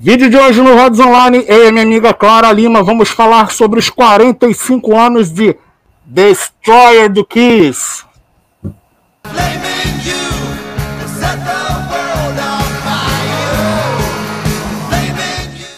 Vídeo de hoje no Rods Online, eu e minha amiga Clara Lima vamos falar sobre os 45 anos de Destroyer do Kiss.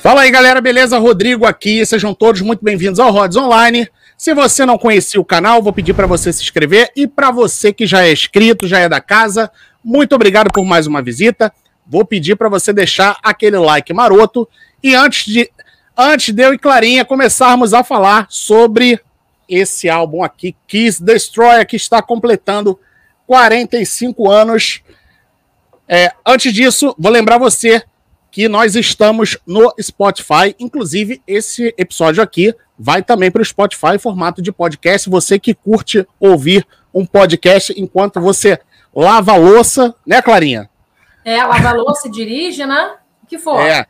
Fala aí galera, beleza? Rodrigo aqui, sejam todos muito bem-vindos ao Rods Online. Se você não conhecia o canal, vou pedir para você se inscrever e para você que já é inscrito, já é da casa, muito obrigado por mais uma visita vou pedir para você deixar aquele like maroto. E antes de, antes de eu e Clarinha começarmos a falar sobre esse álbum aqui, Kiss Destroyer, que está completando 45 anos. É, antes disso, vou lembrar você que nós estamos no Spotify. Inclusive, esse episódio aqui vai também para o Spotify em formato de podcast. Você que curte ouvir um podcast enquanto você lava a louça, né, Clarinha? É, lava louça dirige, né? O que for. É.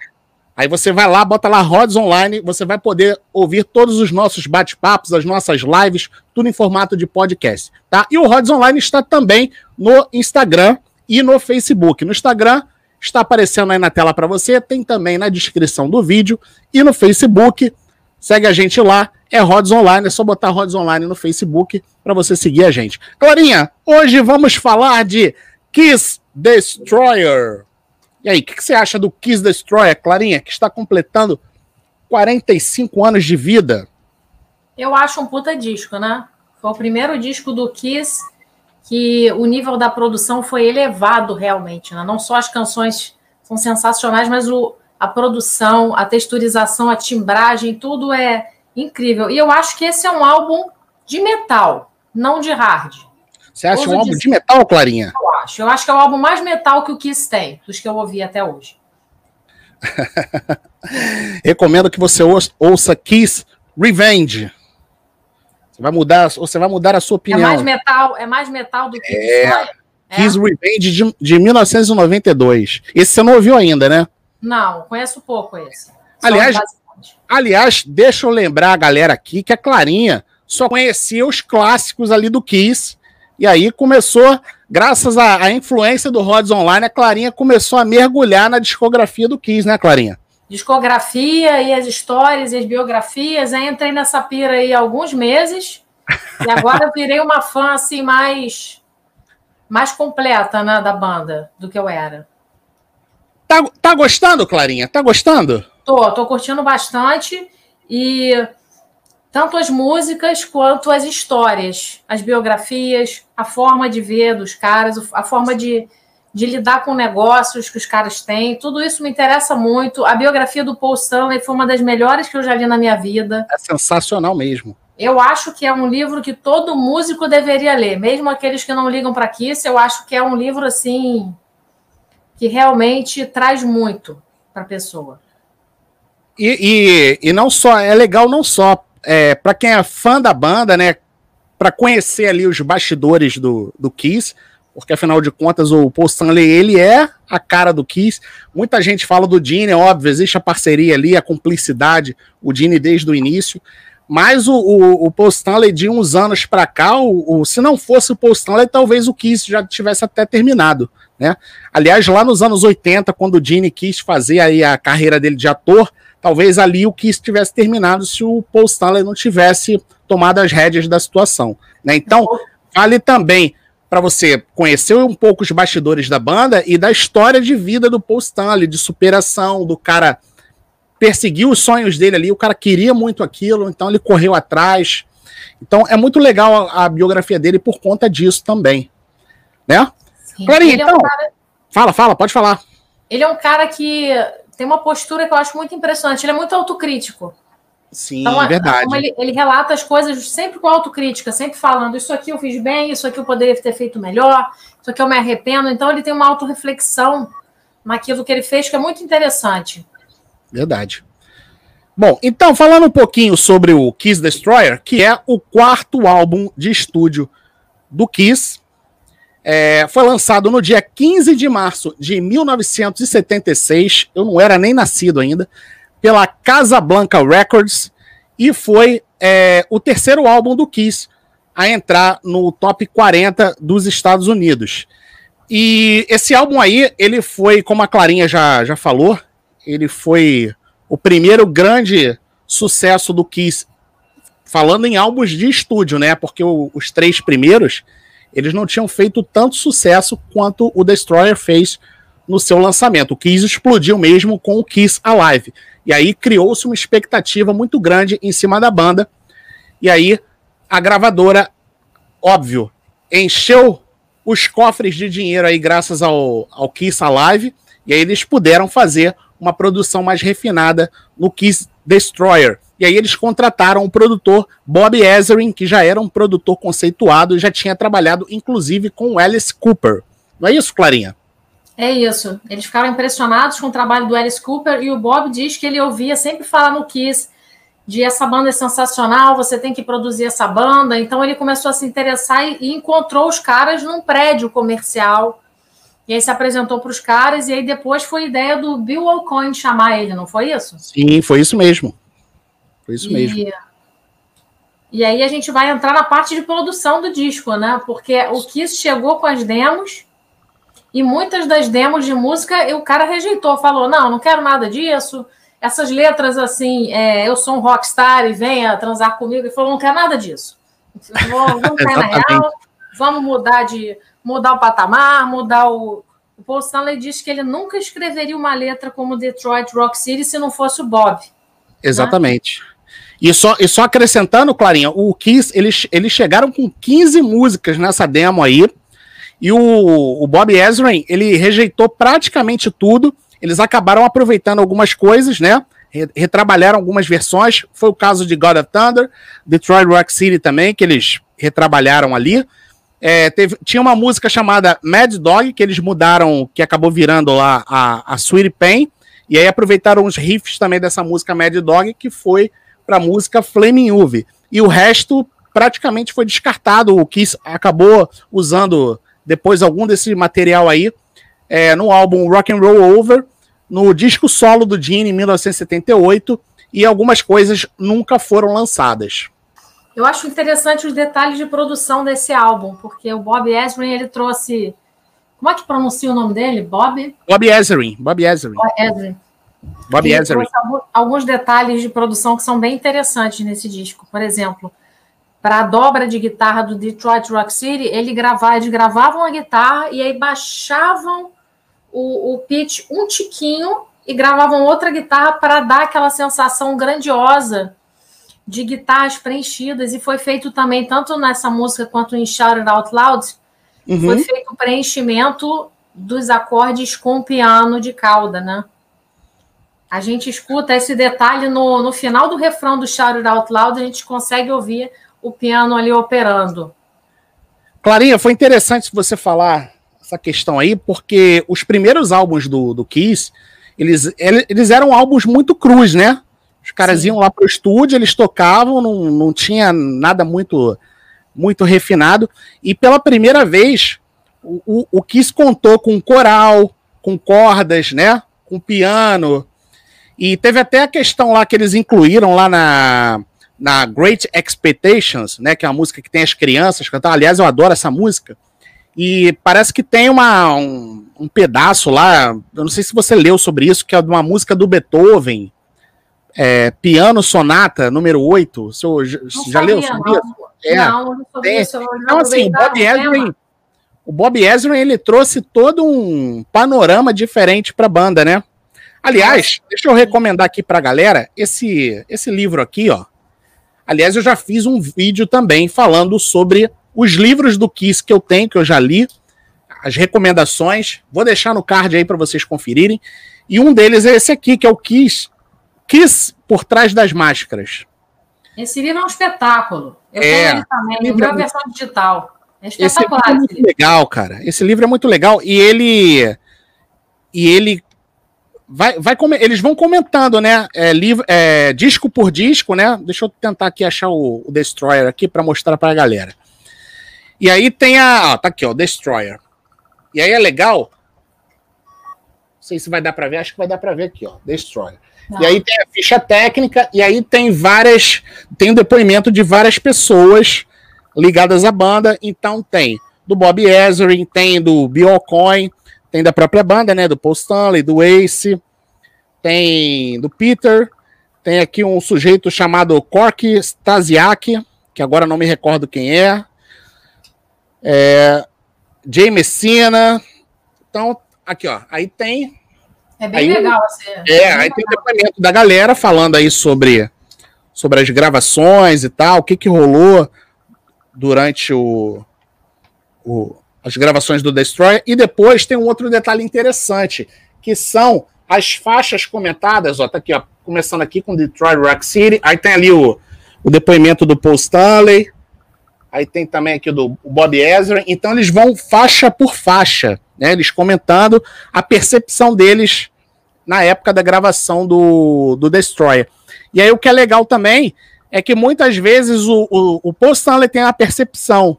Aí você vai lá, bota lá Rods Online, você vai poder ouvir todos os nossos bate-papos, as nossas lives, tudo em formato de podcast, tá? E o Rods Online está também no Instagram e no Facebook. No Instagram está aparecendo aí na tela para você, tem também na descrição do vídeo e no Facebook. Segue a gente lá, é Rods Online, é só botar Rods Online no Facebook para você seguir a gente. Clarinha, hoje vamos falar de Kiss Destroyer. E aí, o que, que, você acha do Kiss Destroyer, Clarinha, que está completando 45 anos de vida? Eu acho um puta disco, né? Foi o primeiro disco do Kiss que o nível da produção foi elevado realmente, né? Não só as canções são sensacionais, mas o, a produção, a texturização, a timbragem, tudo é incrível. E eu acho que esse é um álbum de metal, não de hard. Você acha um álbum de metal, Clarinha? Eu acho. Eu acho que é o álbum mais metal que o Kiss tem, dos que eu ouvi até hoje. Recomendo que você ouça Kiss Revenge. Você vai mudar, você vai mudar a sua opinião. É mais metal, é mais metal do que é, Kiss é. Revenge de, de 1992. Esse você não ouviu ainda, né? Não, conheço pouco esse. Aliás, aliás, deixa eu lembrar a galera aqui que a Clarinha só conhecia os clássicos ali do Kiss e aí começou, graças à, à influência do Rods Online, a Clarinha começou a mergulhar na discografia do Kiss, né, Clarinha? Discografia e as histórias e as biografias. Aí entrei nessa pira aí há alguns meses. E agora eu virei uma fã assim mais mais completa né, da banda do que eu era. Tá, tá gostando, Clarinha? Tá gostando? Tô, tô curtindo bastante. E tanto as músicas quanto as histórias, as biografias, a forma de ver dos caras, a forma de, de lidar com negócios que os caras têm. Tudo isso me interessa muito. A biografia do Paul Stanley foi uma das melhores que eu já li na minha vida. É sensacional mesmo. Eu acho que é um livro que todo músico deveria ler, mesmo aqueles que não ligam para Kiss. Eu acho que é um livro assim que realmente traz muito para a pessoa. E, e, e não só é legal não só é, para quem é fã da banda, né, para conhecer ali os bastidores do, do Kiss, porque afinal de contas o Paul Stanley ele é a cara do Kiss. Muita gente fala do Gene, é óbvio, existe a parceria ali, a cumplicidade, o Gene desde o início. Mas o, o, o Paul Stanley de uns anos para cá, o, o, se não fosse o Paul Stanley, talvez o Kiss já tivesse até terminado, né? Aliás, lá nos anos 80, quando o Gene quis fazer aí a carreira dele de ator, talvez ali o Kiss tivesse terminado se o Paul Stanley não tivesse tomado as rédeas da situação. Né? Então, vale também para você conhecer um pouco os bastidores da banda e da história de vida do Paul Stanley, de superação, do cara perseguir os sonhos dele ali, o cara queria muito aquilo, então ele correu atrás. Então é muito legal a, a biografia dele por conta disso também. Né? Clarinha, então. É um cara... Fala, fala, pode falar. Ele é um cara que tem uma postura que eu acho muito impressionante. Ele é muito autocrítico. Sim, então, verdade. Então ele, ele, relata as coisas sempre com autocrítica, sempre falando: Isso aqui eu fiz bem, isso aqui eu poderia ter feito melhor, isso aqui eu me arrependo. Então ele tem uma autorreflexão naquilo que ele fez que é muito interessante. Verdade. Bom, então, falando um pouquinho sobre o Kiss Destroyer, que é o quarto álbum de estúdio do Kiss, é, foi lançado no dia 15 de março de 1976. Eu não era nem nascido ainda. Pela Casablanca Records. E foi é, o terceiro álbum do Kiss a entrar no top 40 dos Estados Unidos. E esse álbum aí, ele foi, como a Clarinha já, já falou, ele foi o primeiro grande sucesso do Kiss, falando em álbuns de estúdio, né? Porque o, os três primeiros, eles não tinham feito tanto sucesso quanto o Destroyer fez no seu lançamento. O Kiss explodiu mesmo com o Kiss Alive. E aí criou-se uma expectativa muito grande em cima da banda. E aí a gravadora, óbvio, encheu os cofres de dinheiro aí graças ao, ao Kiss Alive. E aí eles puderam fazer uma produção mais refinada no Kiss Destroyer. E aí eles contrataram o produtor Bob Ezrin, que já era um produtor conceituado e já tinha trabalhado, inclusive, com Alice Cooper. Não é isso, Clarinha? É isso. Eles ficaram impressionados com o trabalho do Alice Cooper e o Bob diz que ele ouvia sempre falar no Kiss de essa banda é sensacional, você tem que produzir essa banda. Então ele começou a se interessar e encontrou os caras num prédio comercial e aí se apresentou para os caras, e aí depois foi ideia do Bill Alcoin chamar ele, não foi isso? Sim, foi isso mesmo. Foi isso e... mesmo. E aí a gente vai entrar na parte de produção do disco, né? Porque o Kiss chegou com as demos e muitas das demos de música o cara rejeitou, falou: não, não quero nada disso. Essas letras assim, é, eu sou um rockstar e venha transar comigo, ele falou: não quero nada disso. Vamos, vamos cair na real, vamos mudar de mudar o patamar, mudar o. O Paul Stanley diz que ele nunca escreveria uma letra como Detroit Rock City se não fosse o Bob. Né? Exatamente. Né? E só, e só acrescentando, Clarinha, o Kiss, eles, eles chegaram com 15 músicas nessa demo aí, e o, o Bob Ezrin, ele rejeitou praticamente tudo, eles acabaram aproveitando algumas coisas, né, retrabalharam algumas versões, foi o caso de God of Thunder, Detroit Rock City também, que eles retrabalharam ali, é, teve, tinha uma música chamada Mad Dog, que eles mudaram, que acabou virando lá a, a Sweet Pain, e aí aproveitaram os riffs também dessa música Mad Dog, que foi para a música Flaming Uve. E o resto praticamente foi descartado, o Kiss acabou usando depois algum desse material aí é, no álbum Rock and Roll Over, no disco solo do Gene em 1978, e algumas coisas nunca foram lançadas. Eu acho interessante os detalhes de produção desse álbum, porque o Bob Ezrin ele trouxe. Como é que pronuncia o nome dele? Bob? Bob Ezrin. Bob Ezrin. Bob Ezrin. Bob alguns detalhes de produção que são bem interessantes nesse disco. Por exemplo, para a dobra de guitarra do Detroit Rock City, ele gravava, eles gravavam a guitarra e aí baixavam o, o pitch um tiquinho e gravavam outra guitarra para dar aquela sensação grandiosa de guitarras preenchidas, e foi feito também, tanto nessa música quanto em Shout It Out Loud, uhum. foi feito o preenchimento dos acordes com piano de cauda, né? A gente escuta esse detalhe no, no final do refrão do Shout Out Loud, a gente consegue ouvir o piano ali operando. Clarinha, foi interessante você falar essa questão aí, porque os primeiros álbuns do, do Kiss, eles, eles eram álbuns muito crus, né? Os caras Sim. iam lá pro estúdio, eles tocavam, não, não tinha nada muito muito refinado. E pela primeira vez, o, o, o Kiss contou com coral, com cordas, né? Com piano. E teve até a questão lá que eles incluíram lá na, na Great Expectations, né? Que é a música que tem as crianças cantando. Aliás, eu adoro essa música. E parece que tem uma, um, um pedaço lá, eu não sei se você leu sobre isso, que é de uma música do Beethoven, é, Piano Sonata, número 8. O senhor já, já leu sobre isso? É, não, não sobre é. isso. Então, assim, o Bob Ezrin, o Bob Ezrin, ele trouxe todo um panorama diferente para a banda, né? Aliás, deixa eu recomendar aqui para a galera esse, esse livro aqui, ó. Aliás, eu já fiz um vídeo também falando sobre os livros do Kiss que eu tenho, que eu já li, as recomendações. Vou deixar no card aí para vocês conferirem. E um deles é esse aqui, que é o Kiss Kiss por trás das máscaras. Esse livro é um espetáculo. Eu é, tenho ele também, no meu é versão digital. É espetacular. Esse livro é muito legal, cara. Esse livro é muito legal e ele e ele vai, vai eles vão comentando, né? É, livro, é, disco por disco, né? Deixa eu tentar aqui achar o, o Destroyer aqui para mostrar para a galera. E aí tem a, ó, tá aqui, ó, Destroyer. E aí é legal. Não sei se vai dar para ver, acho que vai dar para ver aqui, ó, Destroyer. E aí tem a ficha técnica, e aí tem várias. Tem o um depoimento de várias pessoas ligadas à banda. Então tem do Bob Ezrin, tem do Bill Coin, tem da própria banda, né? Do Paul Stanley, do Ace. tem do Peter, tem aqui um sujeito chamado Cork Stasiak, que agora não me recordo quem é. é Jay Messina. Então, aqui, ó. Aí tem. É bem aí, legal, assim. É, é aí legal. tem o depoimento da galera falando aí sobre, sobre as gravações e tal, o que, que rolou durante o, o, as gravações do Destroyer. E depois tem um outro detalhe interessante, que são as faixas comentadas, ó, tá aqui, ó, começando aqui com Detroit Rock City, aí tem ali o, o depoimento do Paul Stanley, aí tem também aqui do Bob Ezra, então eles vão faixa por faixa, né, eles comentando a percepção deles na época da gravação do, do Destroyer. E aí o que é legal também é que muitas vezes o, o, o Paul Stanley tem a percepção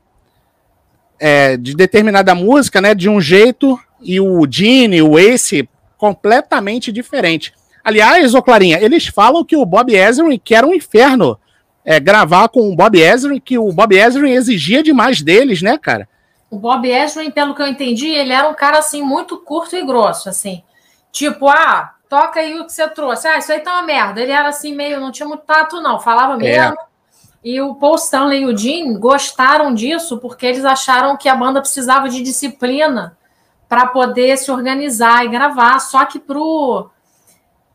é, de determinada música, né, de um jeito, e o Gene, o Ace completamente diferente. Aliás, ô Clarinha, eles falam que o Bob Ezrin quer um inferno é, gravar com o Bob Ezrin, que o Bob Ezrin exigia demais deles, né, cara? O Bob Ezrin, pelo que eu entendi, ele era um cara, assim, muito curto e grosso, assim. Tipo, ah, toca aí o que você trouxe. Ah, isso aí tá uma merda. Ele era, assim, meio, não tinha muito tato, não. Falava é. mesmo. É. E o Paul Stanley e o Jim gostaram disso porque eles acharam que a banda precisava de disciplina para poder se organizar e gravar. Só que pro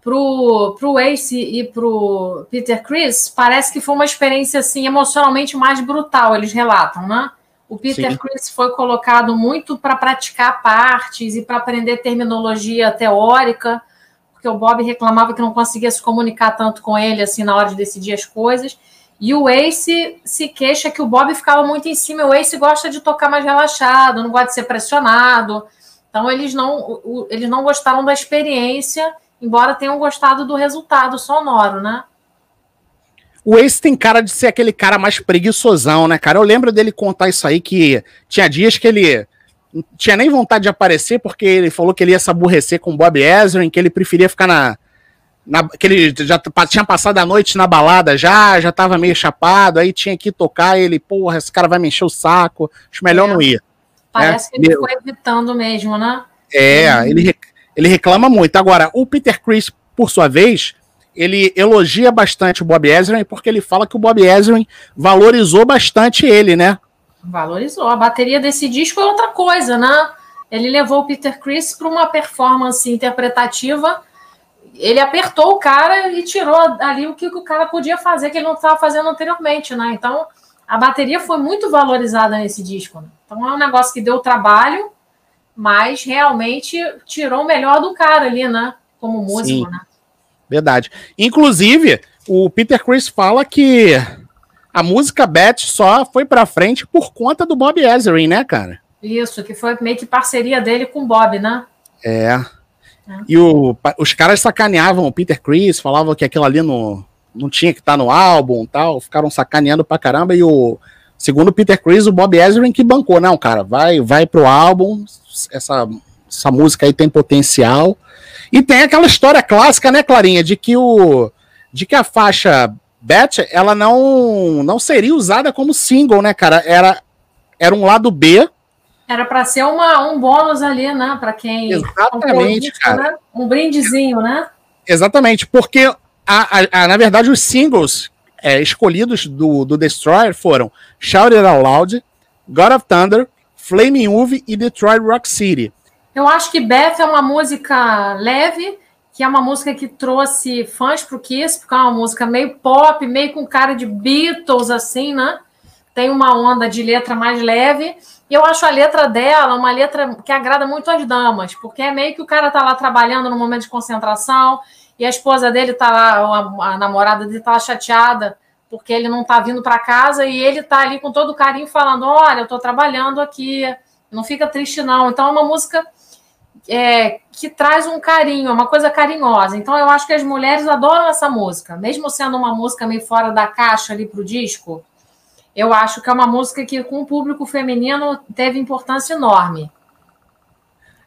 pro, pro Ace e pro Peter Chris, parece que foi uma experiência assim emocionalmente mais brutal, eles relatam, né? O Peter Sim. Chris foi colocado muito para praticar partes e para aprender terminologia teórica, porque o Bob reclamava que não conseguia se comunicar tanto com ele assim na hora de decidir as coisas. E o Ace se queixa que o Bob ficava muito em cima. O Ace gosta de tocar mais relaxado, não gosta de ser pressionado. Então, eles não, eles não gostaram da experiência, embora tenham gostado do resultado sonoro, né? O Ace tem cara de ser aquele cara mais preguiçosão, né, cara? Eu lembro dele contar isso aí, que tinha dias que ele não tinha nem vontade de aparecer, porque ele falou que ele ia se aborrecer com o Bob Ezrin, que ele preferia ficar na, na, que ele já tinha passado a noite na balada já, já tava meio chapado, aí tinha que tocar, ele, porra, esse cara vai me encher o saco, acho melhor é. não ir. Parece é, que ele foi evitando mesmo, né? É, uhum. ele, ele reclama muito. Agora, o Peter Chris, por sua vez, ele elogia bastante o Bob Ezrin porque ele fala que o Bob Ezrin valorizou bastante ele, né? Valorizou. A bateria desse disco é outra coisa, né? Ele levou o Peter Chris para uma performance interpretativa. Ele apertou o cara e tirou ali o que o cara podia fazer, que ele não estava fazendo anteriormente, né? Então, a bateria foi muito valorizada nesse disco. Né? Então é um negócio que deu trabalho, mas realmente tirou o melhor do cara ali, né? Como músico, Sim, né? Verdade. Inclusive, o Peter Chris fala que a música Beth só foi pra frente por conta do Bob Ezrin, né, cara? Isso, que foi meio que parceria dele com o Bob, né? É. E o, os caras sacaneavam o Peter Chris, falavam que aquilo ali no, não tinha que estar tá no álbum tal, ficaram sacaneando pra caramba, e o segundo o Peter Chris, o Bob Ezrin que bancou, não, cara, vai vai pro álbum, essa, essa música aí tem potencial. E tem aquela história clássica, né, Clarinha, de que o de que a faixa Beth, ela não não seria usada como single, né, cara? Era era um lado B. Era para ser uma, um bônus ali, né, para quem Exatamente, cara. Né? Um brindezinho, né? Exatamente, porque a, a, a, na verdade, os singles é, escolhidos do, do Destroyer foram Shout It Out Loud, God of Thunder, Flaming Uve e Detroit Rock City. Eu acho que Beth é uma música leve, que é uma música que trouxe fãs pro Kiss, porque é uma música meio pop, meio com cara de Beatles, assim, né? Tem uma onda de letra mais leve. E eu acho a letra dela uma letra que agrada muito as damas, porque é meio que o cara tá lá trabalhando no momento de concentração e a esposa dele tá lá, a, namorada dele tá lá chateada porque ele não tá vindo para casa e ele tá ali com todo carinho falando: Olha, eu tô trabalhando aqui, não fica triste não. Então é uma música é, que traz um carinho, é uma coisa carinhosa. Então eu acho que as mulheres adoram essa música, mesmo sendo uma música meio fora da caixa ali pro disco. Eu acho que é uma música que, com o público feminino, teve importância enorme.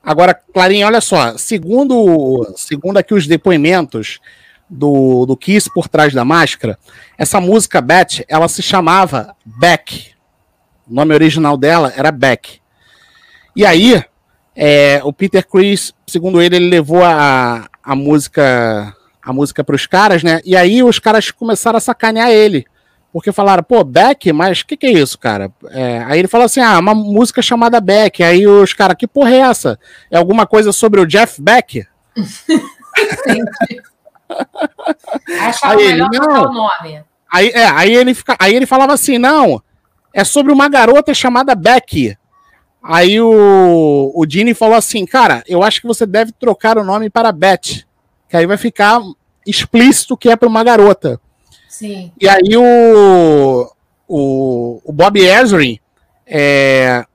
Agora, Clarinha, olha só, segundo, segundo aqui os depoimentos do, do Kiss por trás da máscara, essa música Beth, ela se chamava Beck. O nome original dela era Beck. E aí, é, o Peter Chris, segundo ele, ele levou a, a música a música para os caras, né? E aí os caras começaram a sacanear ele. Porque falaram, pô, Beck, mas o que, que é isso, cara? É, aí ele falou assim: ah, uma música chamada Beck. Aí os caras, que porra é essa? É alguma coisa sobre o Jeff Beck? aí ele, não. nome. Aí, é, aí, ele fica, aí ele falava assim: não, é sobre uma garota chamada Beck. Aí o, o Dini falou assim: cara, eu acho que você deve trocar o nome para Beth. Que aí vai ficar explícito que é para uma garota. Sim. E aí o, o, o Bob Ezrin. É,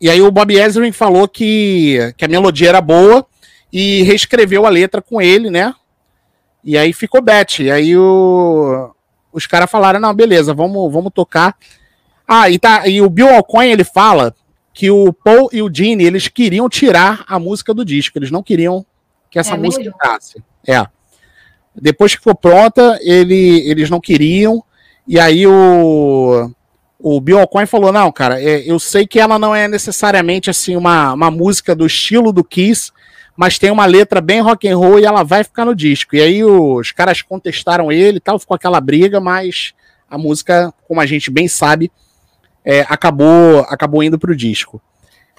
e aí o Bob Ezrin falou que, que a melodia era boa e reescreveu a letra com ele, né? E aí ficou Beth. E aí o, os caras falaram: não, beleza, vamos, vamos tocar. Ah, e, tá, e o Bill Alcoin ele fala que o Paul e o Gene eles queriam tirar a música do disco, eles não queriam que essa é música entrasse. É. Depois que ficou pronta, ele, eles não queriam. E aí o, o Bill Alcoin falou: não, cara, é, eu sei que ela não é necessariamente assim uma, uma música do estilo do Kiss, mas tem uma letra bem rock and roll e ela vai ficar no disco. E aí os caras contestaram ele e tal, ficou aquela briga, mas a música, como a gente bem sabe, é, acabou, acabou indo pro disco.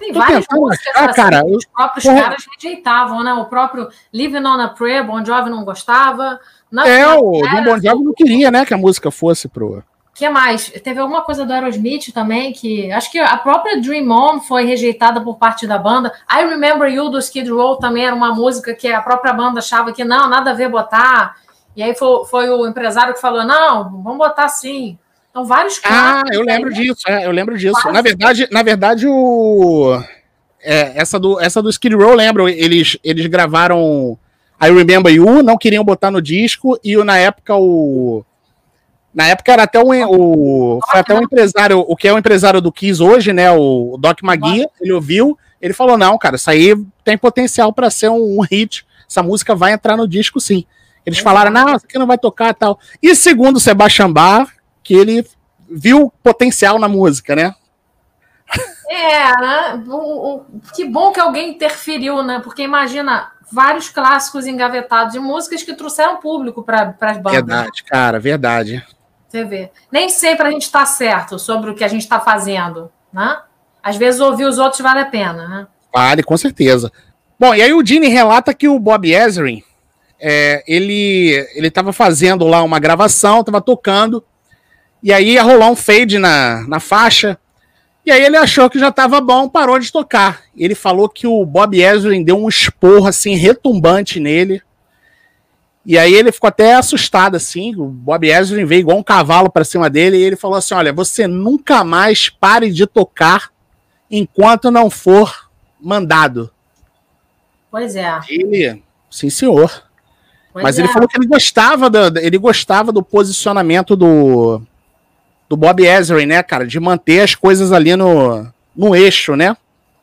Tem várias músicas ah, assim, cara, os próprios eu... caras rejeitavam, né? O próprio Living on a Prayer, Bon Jovi não gostava. Não, é, o Bon Jovi não queria, né, que a música fosse pro... que mais? Teve alguma coisa do Aerosmith também, que acho que a própria Dream On foi rejeitada por parte da banda. I Remember You do Skid Row também era uma música que a própria banda achava que não, nada a ver botar. E aí foi, foi o empresário que falou: não, vamos botar sim. Então, vários casos. Ah, eu lembro disso, é, eu lembro disso. Quase. Na verdade, na verdade, o. É, essa, do, essa do Skid Row, lembro, eles, eles gravaram I Remember You, não queriam botar no disco, e na época o. Na época era até um, o. Foi até um empresário, o que é o empresário do Kiss hoje, né? O Doc Magui, ele ouviu, ele falou: não, cara, isso aí tem potencial para ser um, um hit. Essa música vai entrar no disco, sim. Eles falaram, não, isso aqui não vai tocar tal. E segundo o Sebastian Bach, que ele viu potencial na música, né? É, né? O, o, que bom que alguém interferiu, né? Porque imagina vários clássicos engavetados de músicas que trouxeram público para as bandas. Verdade, cara, verdade. Você vê. Nem sempre a gente está certo sobre o que a gente está fazendo, né? Às vezes ouvir os outros vale a pena, né? Vale, com certeza. Bom, e aí o Dini relata que o Bob Ezrin, é, ele ele estava fazendo lá uma gravação, estava tocando, e aí ia rolar um fade na, na faixa. E aí ele achou que já estava bom, parou de tocar. Ele falou que o Bob Ezrin deu um esporro assim retumbante nele. E aí ele ficou até assustado assim. O Bob Ezrin veio igual um cavalo para cima dele e ele falou assim: "Olha, você nunca mais pare de tocar enquanto não for mandado". Pois é. Ele, sim, senhor. Pois Mas é. ele falou que ele gostava do, ele gostava do posicionamento do do Bob Ezrin, né, cara? De manter as coisas ali no, no eixo, né?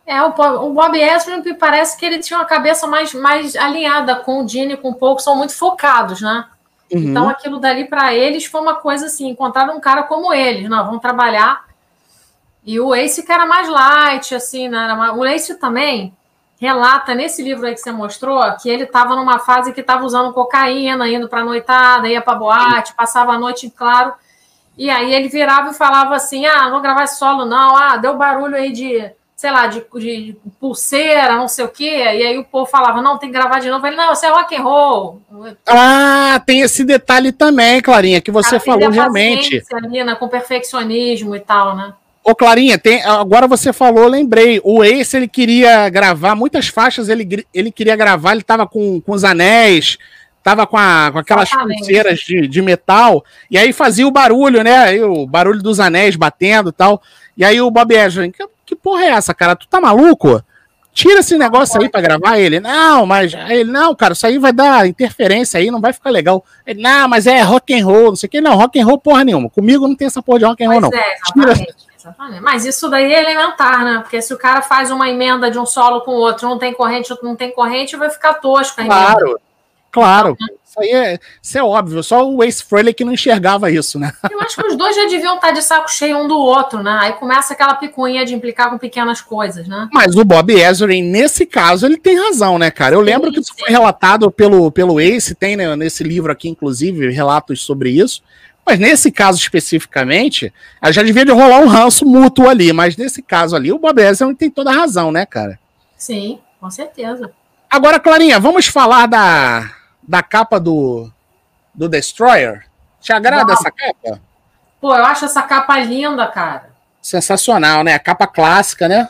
É, o, o Bob Ezrin me parece que ele tinha uma cabeça mais, mais alinhada com o Gene, com o que são muito focados, né? Uhum. Então aquilo dali para eles foi uma coisa assim, encontraram um cara como eles, não, vamos trabalhar. E o Ace que era mais light, assim, né? O Ace também relata nesse livro aí que você mostrou que ele estava numa fase que estava usando cocaína, indo para noitada, ia para boate, passava a noite em claro. E aí ele virava e falava assim: ah, não vou gravar solo, não. Ah, deu barulho aí de, sei lá, de, de pulseira, não sei o quê. E aí o povo falava: não, tem que gravar de novo. Ele, não, isso é rock and roll. Ah, tem esse detalhe também, Clarinha, que você falou realmente. Ali, né, com perfeccionismo e tal, né? Ô, Clarinha, tem, agora você falou, lembrei. O Ace, ele queria gravar muitas faixas, ele, ele queria gravar, ele tava com, com os anéis, tava com, a, com aquelas Exatamente. pulseiras de, de metal, e aí fazia o barulho, né? Aí, o barulho dos anéis batendo e tal. E aí o Bob Ezrin, que, que porra é essa, cara? Tu tá maluco? Tira esse negócio aí para gravar ele. Não, mas ele, não, cara, isso aí vai dar interferência aí, não vai ficar legal. Ele, não, mas é rock and roll, não sei o que. Não, rock and roll porra nenhuma. Comigo não tem essa porra de rock and roll, não. É, exatamente, exatamente. Mas isso daí é elementar, né? Porque se o cara faz uma emenda de um solo com o outro, não tem corrente, outro não tem corrente, vai ficar tosco. Claro. Claro. Isso aí é, isso é óbvio. Só o Ace Frehley que não enxergava isso, né? Eu acho que os dois já deviam estar de saco cheio um do outro, né? Aí começa aquela picuinha de implicar com pequenas coisas, né? Mas o Bob Ezrin, nesse caso, ele tem razão, né, cara? Eu lembro sim, que isso sim. foi relatado pelo, pelo Ace, tem né, nesse livro aqui, inclusive, relatos sobre isso. Mas nesse caso especificamente, já devia de rolar um ranço mútuo ali. Mas nesse caso ali, o Bob Ezrin tem toda a razão, né, cara? Sim, com certeza. Agora, Clarinha, vamos falar da, da capa do, do Destroyer? Te agrada essa capa? Pô, eu acho essa capa linda, cara. Sensacional, né? A capa clássica, né?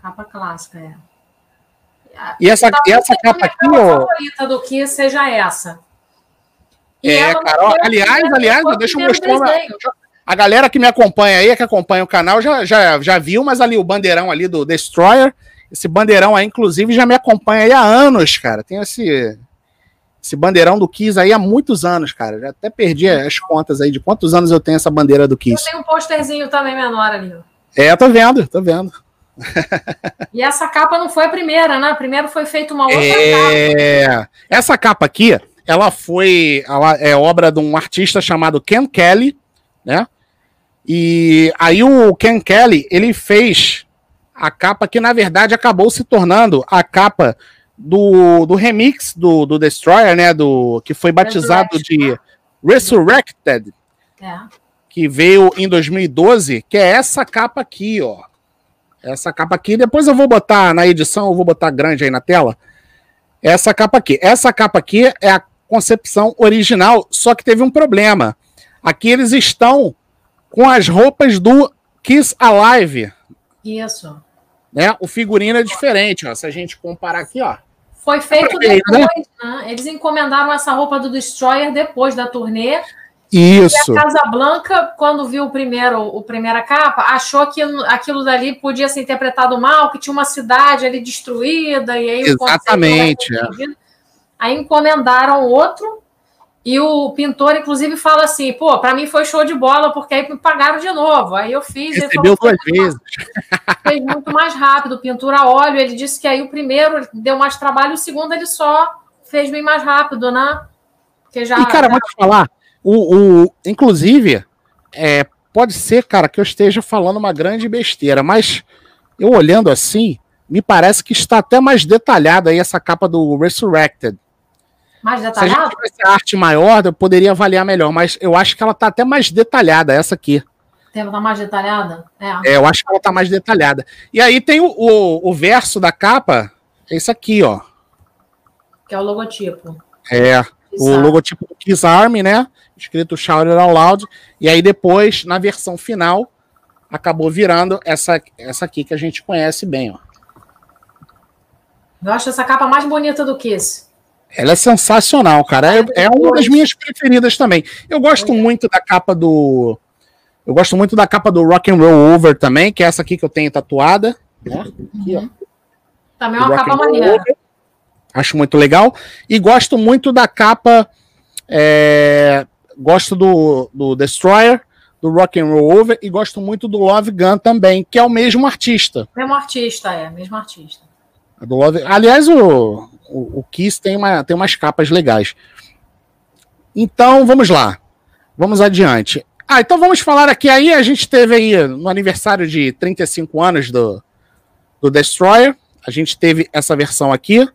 Capa clássica, é. E essa, e essa capa aqui, ó. favorita do que seja essa. E é, Carol. Aliás, aliás, deixa eu mostrar. Uma, a galera que me acompanha aí, que acompanha o canal, já, já, já viu, mas ali o bandeirão ali do Destroyer. Esse bandeirão aí, inclusive, já me acompanha aí há anos, cara. Tem esse, esse bandeirão do Kiss aí há muitos anos, cara. Já até perdi as contas aí de quantos anos eu tenho essa bandeira do Kiss. Eu tenho um posterzinho também menor ali. É, tô vendo, tô vendo. E essa capa não foi a primeira, né? Primeiro foi feita uma outra é... capa. Essa capa aqui, ela foi. Ela é obra de um artista chamado Ken Kelly, né? E aí o Ken Kelly, ele fez a capa que, na verdade, acabou se tornando a capa do, do remix do, do Destroyer, né? Do, que foi batizado de Resurrected. É. Que veio em 2012, que é essa capa aqui, ó. Essa capa aqui, depois eu vou botar na edição, eu vou botar grande aí na tela. Essa capa aqui. Essa capa aqui é a concepção original, só que teve um problema. Aqui eles estão com as roupas do Kiss Alive. Isso. Né? O figurino é diferente, ó. Se a gente comparar aqui, ó. Foi feito né? depois, né? Eles encomendaram essa roupa do Destroyer depois da turnê. Isso. E a Casa Blanca, quando viu o primeiro, o primeira capa, achou que aquilo dali podia ser interpretado mal, que tinha uma cidade ali destruída e aí Exatamente. É. Aí encomendaram outro e o pintor, inclusive, fala assim: pô, para mim foi show de bola, porque aí me pagaram de novo. Aí eu fiz. Recebeu duas vezes. Fez muito mais rápido, pintura a óleo. Ele disse que aí o primeiro deu mais trabalho, o segundo ele só fez bem mais rápido, né? Porque já, e, cara, já... vou te falar, o, o, inclusive, é, pode ser, cara, que eu esteja falando uma grande besteira, mas eu olhando assim, me parece que está até mais detalhada aí essa capa do Resurrected. Mais detalhada? Se a gente tivesse arte maior, eu poderia avaliar melhor, mas eu acho que ela tá até mais detalhada, essa aqui. Ela tá mais detalhada? É. é. eu acho que ela tá mais detalhada. E aí tem o, o, o verso da capa, é esse aqui, ó. Que é o logotipo. É, o logotipo do Kiss Army, né? Escrito Shout It Out Loud. E aí depois, na versão final, acabou virando essa, essa aqui que a gente conhece bem, ó. Eu acho essa capa mais bonita do que esse. Ela é sensacional, cara. É, é uma das minhas preferidas também. Eu gosto muito da capa do. Eu gosto muito da capa do Rock and Roll Over também, que é essa aqui que eu tenho tatuada. Né? Aqui, uhum. Também é uma capa maneira. Acho muito legal. E gosto muito da capa. É... Gosto do, do Destroyer, do Rock and Roll Over e gosto muito do Love Gun também, que é o mesmo artista. Mesmo artista, é, mesmo artista. Do Love... Aliás, o, o, o Kiss tem, uma, tem umas capas legais. Então, vamos lá. Vamos adiante. Ah, então vamos falar aqui. Aí a gente teve aí no aniversário de 35 anos do, do Destroyer. A gente teve essa versão aqui.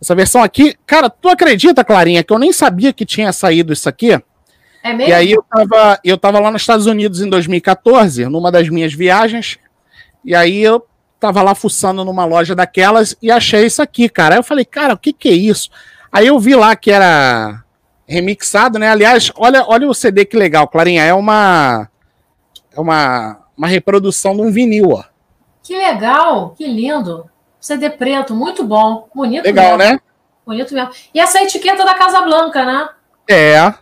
Essa versão aqui, cara, tu acredita, Clarinha, que eu nem sabia que tinha saído isso aqui? É mesmo? E aí eu tava, eu tava lá nos Estados Unidos em 2014, numa das minhas viagens. E aí eu tava lá fuçando numa loja daquelas e achei isso aqui, cara. Aí eu falei, cara, o que que é isso? Aí eu vi lá que era remixado, né? Aliás, olha, olha o CD que legal, Clarinha. É uma é uma, uma reprodução de um vinil, ó. Que legal, que lindo. CD preto, muito bom, bonito Legal, mesmo. né? Bonito mesmo. E essa etiqueta da Casa Blanca, né? É.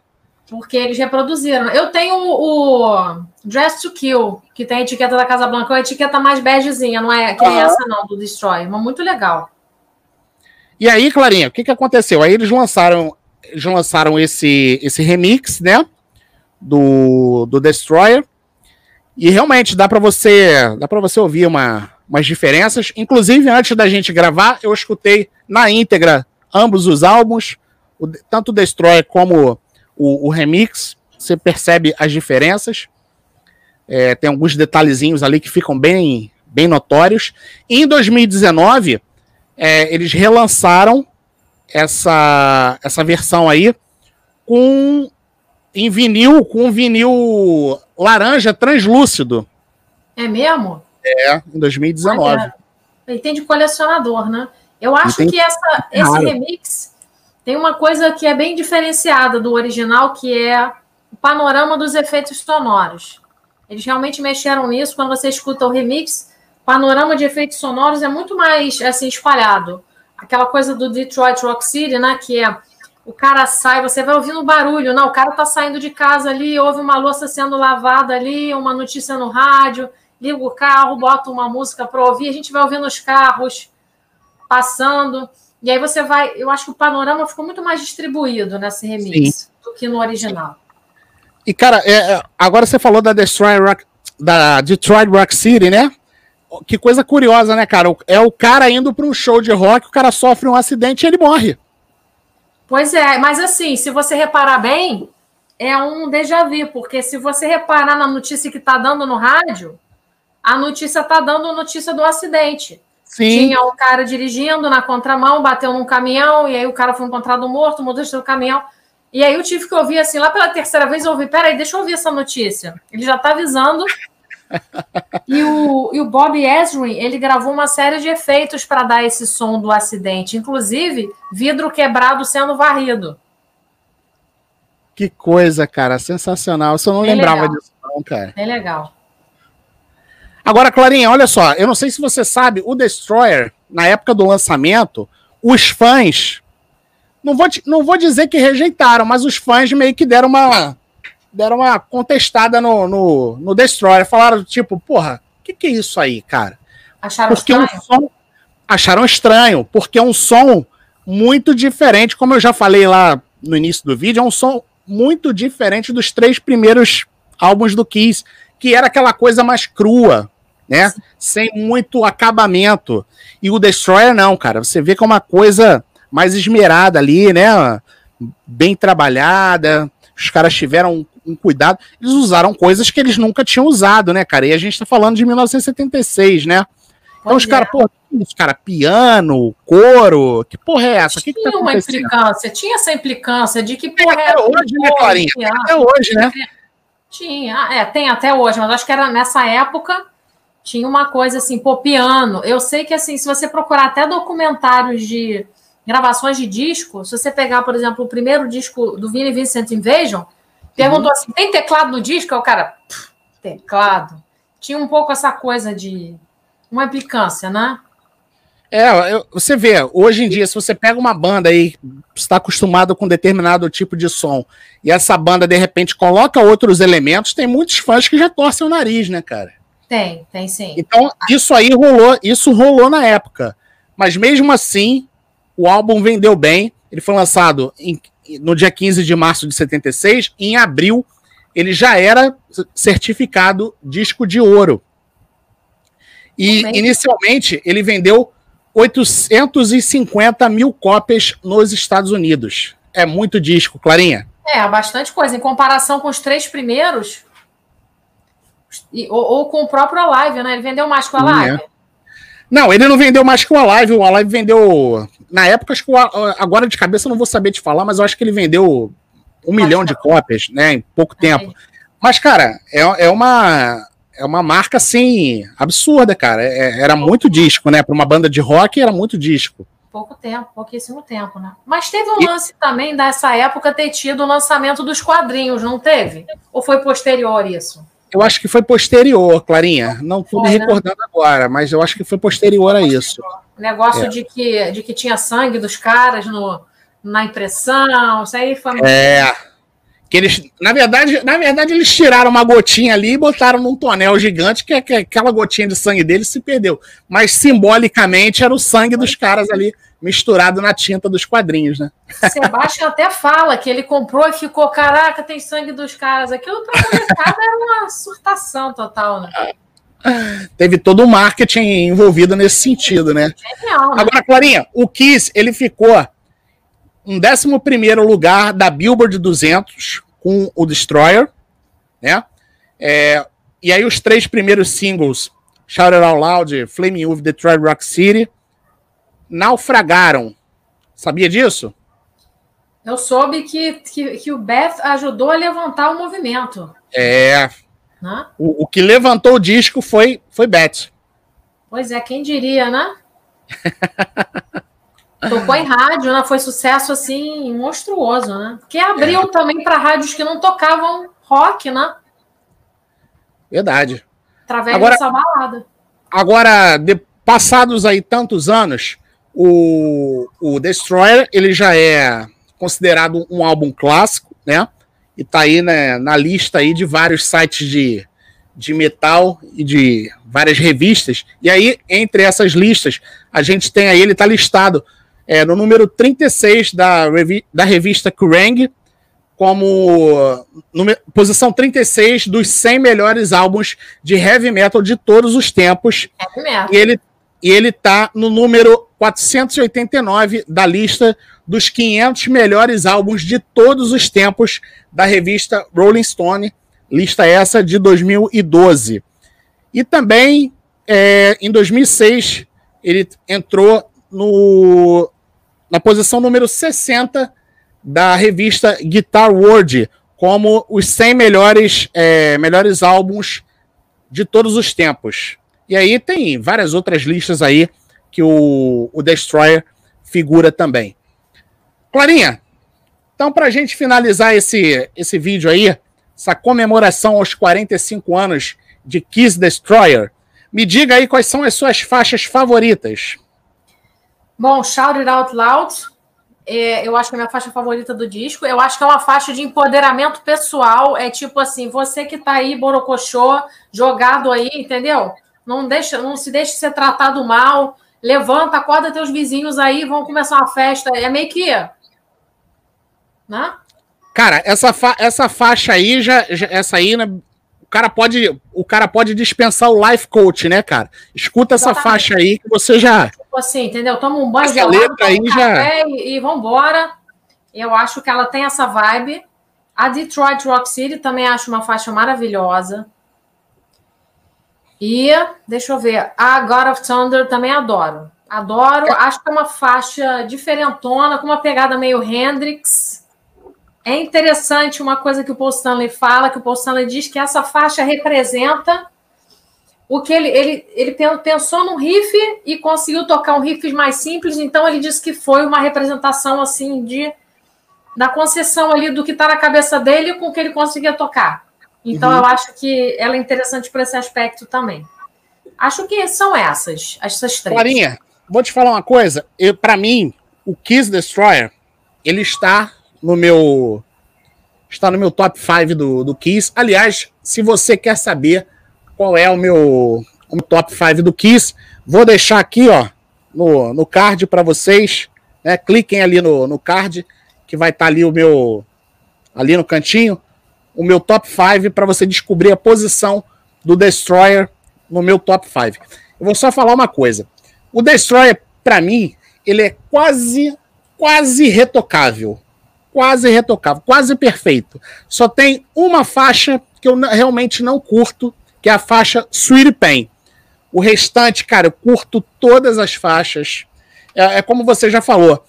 Porque eles reproduziram. Eu tenho o Dress to Kill, que tem a etiqueta da Casa Blanca, é uma etiqueta mais begezinha, não é que uhum. essa não, do Destroy, mas muito legal. E aí, Clarinha, o que, que aconteceu? Aí eles lançaram, eles lançaram esse, esse remix, né, do, do Destroyer, e realmente dá para você, dá para você ouvir uma, umas diferenças. Inclusive, antes da gente gravar, eu escutei na íntegra ambos os álbuns, o, tanto o Destroyer como o, o remix, você percebe as diferenças. É, tem alguns detalhezinhos ali que ficam bem, bem notórios. Em 2019, é, eles relançaram essa, essa versão aí com em vinil, com vinil laranja translúcido. É mesmo? É, em 2019. Ele tem de colecionador, né? Eu acho que essa, esse remix tem uma coisa que é bem diferenciada do original, que é o panorama dos efeitos sonoros. Eles realmente mexeram nisso. Quando você escuta o remix, o panorama de efeitos sonoros é muito mais assim espalhado. Aquela coisa do Detroit Rock City, né? Que é o cara sai, você vai ouvindo barulho, não, o cara tá saindo de casa ali, ouve uma louça sendo lavada ali, uma notícia no rádio, liga o carro, bota uma música para ouvir, a gente vai ouvindo os carros passando, e aí você vai, eu acho que o panorama ficou muito mais distribuído nesse remix Sim. do que no original. E cara, é, é agora você falou da Detroit Rock, da Detroit Rock City, né? Que coisa curiosa, né, cara? É o cara indo para um show de rock, o cara sofre um acidente e ele morre. Pois é, mas assim, se você reparar bem, é um déjà vu, porque se você reparar na notícia que está dando no rádio, a notícia está dando notícia do acidente. Sim. Tinha um cara dirigindo na contramão, bateu num caminhão, e aí o cara foi encontrado morto, o motorista do caminhão. E aí eu tive que ouvir assim, lá pela terceira vez, eu ouvi, peraí, deixa eu ouvir essa notícia. Ele já está avisando e, o, e o Bob Ezrin, ele gravou uma série de efeitos para dar esse som do acidente, inclusive vidro quebrado sendo varrido. Que coisa, cara, sensacional. Eu só não lembrava legal. disso, não, cara. É legal. Agora, Clarinha, olha só, eu não sei se você sabe, o Destroyer, na época do lançamento, os fãs, não vou, não vou dizer que rejeitaram, mas os fãs meio que deram uma deram uma contestada no, no, no Destroyer. Falaram, tipo, porra, o que, que é isso aí, cara? Acharam porque estranho. Um som, acharam estranho, porque é um som muito diferente, como eu já falei lá no início do vídeo, é um som muito diferente dos três primeiros álbuns do Kiss, que era aquela coisa mais crua, né? Sem muito acabamento. E o Destroyer não, cara. Você vê que é uma coisa mais esmerada ali, né? Bem trabalhada. Os caras tiveram um cuidado. Eles usaram coisas que eles nunca tinham usado, né, cara? E a gente tá falando de 1976, né? Então os caras, pô, os cara, piano, coro, que porra é essa? Tinha que que tá uma implicância, tinha essa implicância de que porra é até hoje, né, Clarinha? Até hoje, né? Tinha, é, tem até hoje, mas acho que era nessa época tinha uma coisa assim, pô, piano. Eu sei que assim, se você procurar até documentários de gravações de disco, se você pegar, por exemplo, o primeiro disco do Vini Vincent Invasion, Perguntou uhum. assim: tem teclado no disco? Aí o cara, teclado. Tinha um pouco essa coisa de uma implicância, né? É, você vê, hoje em dia, se você pega uma banda aí, está acostumado com determinado tipo de som, e essa banda de repente coloca outros elementos, tem muitos fãs que já torcem o nariz, né, cara? Tem, tem sim. Então, isso aí rolou, isso rolou na época. Mas mesmo assim, o álbum vendeu bem. Ele foi lançado em no dia 15 de março de 76, em abril, ele já era certificado disco de ouro. E inicialmente ele vendeu 850 mil cópias nos Estados Unidos. É muito disco, Clarinha. É, bastante coisa. Em comparação com os três primeiros, ou, ou com o próprio Alive, né? Ele vendeu mais que o Alive. É. Não, ele não vendeu mais que o Alive. O Alive vendeu. Na época, acho que o... agora de cabeça eu não vou saber te falar, mas eu acho que ele vendeu um milhão de cópias, né? Em pouco tempo. Mas, cara, é, é uma. É uma marca assim absurda, cara. É, era muito disco, né? Para uma banda de rock era muito disco. Pouco tempo, pouquíssimo tempo, né? Mas teve um e... lance também dessa época ter tido o lançamento dos quadrinhos, não teve? Ou foi posterior isso? Eu acho que foi posterior, Clarinha. Não estou me né? recordando né? agora, mas eu acho que foi posterior a isso. O negócio é. de, que, de que tinha sangue dos caras no, na impressão, isso aí foi. É. Que eles, na verdade, na verdade, eles tiraram uma gotinha ali e botaram num tonel gigante, que, que aquela gotinha de sangue deles se perdeu. Mas simbolicamente era o sangue dos caras ali misturado na tinta dos quadrinhos, né? Sebastião até fala que ele comprou e ficou, caraca, tem sangue dos caras. Aquilo pra molecada era uma surtação total, né? Teve todo o marketing envolvido nesse sentido, né? Genial, né? Agora, Clarinha, o Kiss, ele ficou um 11 lugar da Billboard 200 com o Destroyer, né? É, e aí os três primeiros singles, Shout It Out Loud, Flaming Youth, Detroit Rock City, naufragaram. Sabia disso? Eu soube que, que, que o Beth ajudou a levantar o movimento. É. Né? O, o que levantou o disco foi, foi Beth. Pois é, quem diria, né? Tocou em rádio, né? Foi sucesso assim monstruoso, né? Que abriu é. também para rádios que não tocavam rock, né? Verdade. Através agora, dessa balada. Agora, de, passados aí tantos anos, o, o Destroyer ele já é considerado um álbum clássico, né? E tá aí né, na lista aí de vários sites de, de metal e de várias revistas. E aí, entre essas listas, a gente tem aí, ele tá listado é, no número 36 da, revi da revista Kerrang, como posição 36 dos 100 melhores álbuns de heavy metal de todos os tempos. E ele, e ele tá no número 489 da lista dos 500 melhores álbuns de todos os tempos da revista Rolling Stone, lista essa de 2012. E também, é, em 2006, ele entrou no, na posição número 60 da revista Guitar World, como os 100 melhores, é, melhores álbuns de todos os tempos. E aí tem várias outras listas aí que o, o Destroyer figura também. Clarinha, então para a gente finalizar esse, esse vídeo aí, essa comemoração aos 45 anos de Kiss Destroyer, me diga aí quais são as suas faixas favoritas. Bom, Shout It Out Loud, é, eu acho que é a minha faixa favorita do disco. Eu acho que é uma faixa de empoderamento pessoal. É tipo assim, você que tá aí, borocochô, jogado aí, entendeu? Não, deixa, não se deixe ser tratado mal. Levanta, acorda teus vizinhos aí, vão começar uma festa. É meio que. Né? Cara, essa, fa essa faixa aí, já, já, essa aí, né, cara pode, o cara pode dispensar o life coach, né, cara? Escuta essa Exatamente. faixa aí que você já. Tipo assim, entendeu? Toma um banho de letra aí um já. E, e vambora. Eu acho que ela tem essa vibe. A Detroit Rock City também acho uma faixa maravilhosa. E deixa eu ver, a God of Thunder também adoro. Adoro, acho que é uma faixa diferentona, com uma pegada meio Hendrix. É interessante uma coisa que o Paul Stanley fala, que o Paul Stanley diz que essa faixa representa o que ele, ele, ele pensou num riff e conseguiu tocar um riff mais simples, então ele disse que foi uma representação assim de da concessão ali do que está na cabeça dele com o que ele conseguia tocar. Então uhum. eu acho que ela é interessante por esse aspecto também. Acho que são essas, essas três. Clarinha, vou te falar uma coisa. Para mim, o Kiss Destroyer, ele está no meu. Está no meu top 5 do, do Kiss. Aliás, se você quer saber qual é o meu, o meu top 5 do Kiss, vou deixar aqui ó, no, no card para vocês. Né? Cliquem ali no, no card, que vai estar tá ali o meu. Ali no cantinho, o meu top 5 para você descobrir a posição do Destroyer no meu top 5. Eu vou só falar uma coisa. O Destroyer, para mim, ele é quase, quase retocável quase retocável, quase perfeito. Só tem uma faixa que eu realmente não curto, que é a faixa Sweet Pain. O restante, cara, eu curto todas as faixas. É, é como você já falou.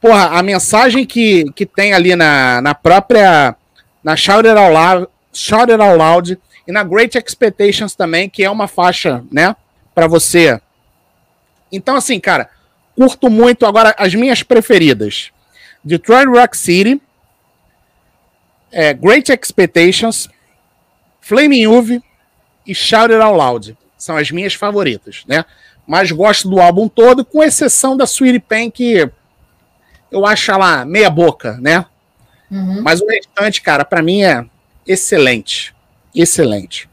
Porra, a mensagem que, que tem ali na, na própria. Na Shout It, Out Loud, Shout It Out Loud e na Great Expectations também, que é uma faixa, né, para você. Então, assim, cara, curto muito. Agora, as minhas preferidas. Detroit Rock City, é, Great Expectations, Flaming Youth e Shout It Out Loud. São as minhas favoritas, né? Mas gosto do álbum todo, com exceção da Sweet Pen, que eu acho ela meia boca, né? Uhum. Mas o restante, cara, para mim é excelente. Excelente.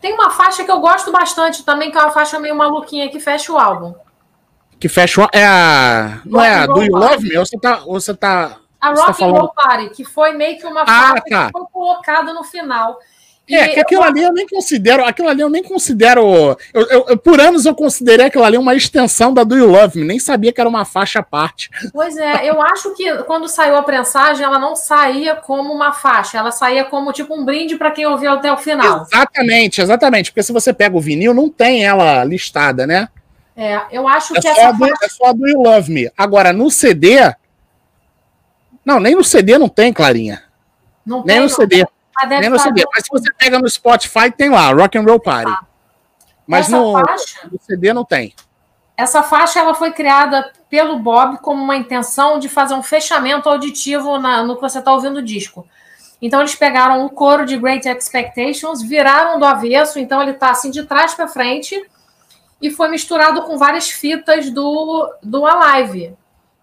Tem uma faixa que eu gosto bastante também, que é uma faixa meio maluquinha que fecha o álbum que fecha é a não Rock é a Do You Love Me ou você tá ou você tá a Rock tá falando... Roll Party que foi meio que uma ah, tá. que foi colocada no final É, que aquilo eu... ali eu nem considero, aquilo ali eu nem considero. Eu, eu, eu, por anos eu considerei aquilo ali uma extensão da Do You Love Me, nem sabia que era uma faixa à parte. Pois é, eu acho que quando saiu a prensagem, ela não saía como uma faixa, ela saía como tipo um brinde para quem ouviu até o final. Exatamente, exatamente, porque se você pega o vinil, não tem ela listada, né? É, eu acho é que essa. Do, faixa... É só a Do You Love Me. Agora, no CD. Não, nem no CD não tem, Clarinha. Não nem tem, no não. CD. Nem no CD. Mas se você pega no Spotify, tem lá, Rock and Roll Party. Ah. Mas no, faixa, no CD não tem. Essa faixa ela foi criada pelo Bob como uma intenção de fazer um fechamento auditivo na, no que você está ouvindo o disco. Então eles pegaram o coro de Great Expectations, viraram do avesso, então ele está assim de trás para frente e foi misturado com várias fitas do, do Alive.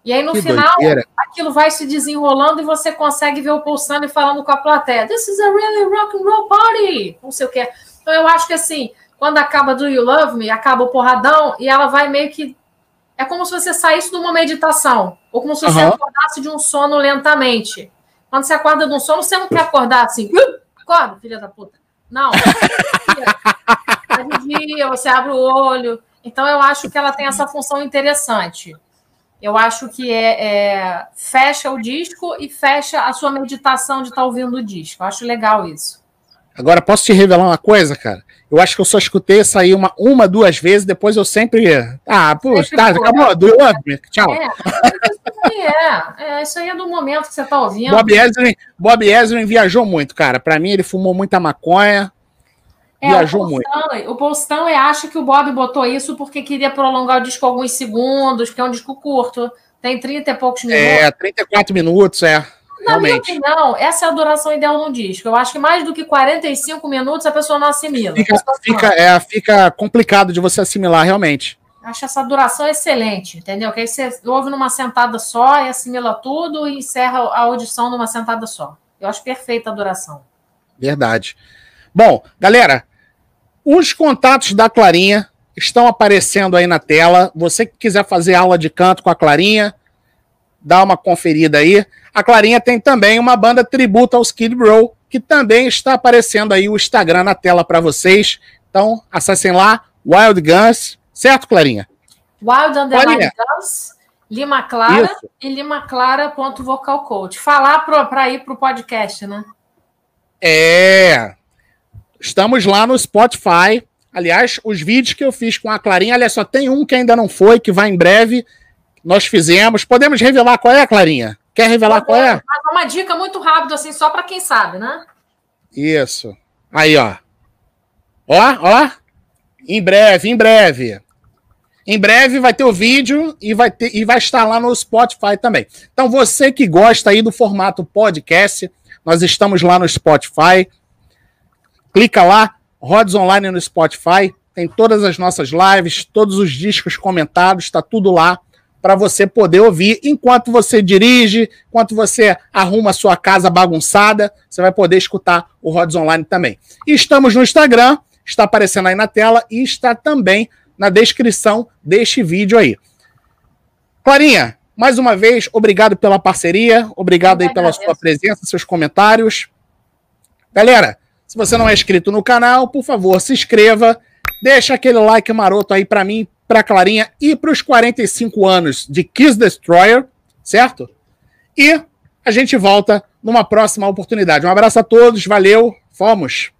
E aí, no que final, doideira. aquilo vai se desenrolando e você consegue ver o pulsando e falando com a plateia. This is a really rock and roll party! Não sei o que. Então, eu acho que assim, quando acaba do You Love Me, acaba o porradão e ela vai meio que. É como se você saísse de uma meditação. Ou como se você uhum. acordasse de um sono lentamente. Quando você acorda de um sono, você não quer acordar assim. Acorda, filha da puta. Não. É de dia, você abre o olho. Então, eu acho que ela tem essa função interessante. Eu acho que é, é, fecha o disco e fecha a sua meditação de estar tá ouvindo o disco. Eu acho legal isso. Agora, posso te revelar uma coisa, cara? Eu acho que eu só escutei aí uma, uma duas vezes, depois eu sempre. Ah, pô, tá, acabou, do love me. Tchau. É, isso aí é. é. Isso aí é do momento que você tá ouvindo. Bob Ezrin, Bob Ezrin viajou muito, cara. Para mim, ele fumou muita maconha. É, viajou o muito. Stanley, o Paul Stanley acha que o Bob botou isso porque queria prolongar o disco alguns segundos, porque é um disco curto, tem 30 e poucos minutos. É, 34 minutos, é. Na realmente. minha opinião, essa é a duração ideal no disco. Eu acho que mais do que 45 minutos a pessoa não assimila. Fica, fica, é, fica complicado de você assimilar, realmente. Acho essa duração excelente, entendeu? Que aí você ouve numa sentada só e assimila tudo e encerra a audição numa sentada só. Eu acho perfeita a duração. Verdade. Bom, galera, os contatos da Clarinha estão aparecendo aí na tela. Você que quiser fazer aula de canto com a Clarinha, dá uma conferida aí. A Clarinha tem também uma banda tributo ao Skid Row, que também está aparecendo aí o Instagram na tela para vocês. Então, acessem lá, Wild Guns, certo, Clarinha? Wild Underline Guns, Lima Clara Isso. e Lima Clara.vocalcoach. Falar para ir para o podcast, né? É, Estamos lá no Spotify. Aliás, os vídeos que eu fiz com a Clarinha, aliás, só tem um que ainda não foi, que vai em breve. Nós fizemos. Podemos revelar qual é, Clarinha? Quer revelar qual é? Uma dica muito rápida, assim, só para quem sabe, né? Isso. Aí, ó. Ó, ó. Em breve, em breve. Em breve vai ter o vídeo e vai, ter, e vai estar lá no Spotify também. Então, você que gosta aí do formato podcast, nós estamos lá no Spotify. Clica lá, Rods Online no Spotify, tem todas as nossas lives, todos os discos comentados, está tudo lá para você poder ouvir enquanto você dirige, enquanto você arruma a sua casa bagunçada, você vai poder escutar o Rods Online também. E estamos no Instagram, está aparecendo aí na tela e está também na descrição deste vídeo aí. Clarinha, mais uma vez, obrigado pela parceria, obrigado aí pela sua presença, seus comentários. Galera, se você não é inscrito no canal, por favor, se inscreva, deixa aquele like maroto aí para mim, para Clarinha e para os 45 anos de Kiss Destroyer, certo? E a gente volta numa próxima oportunidade. Um abraço a todos, valeu, fomos!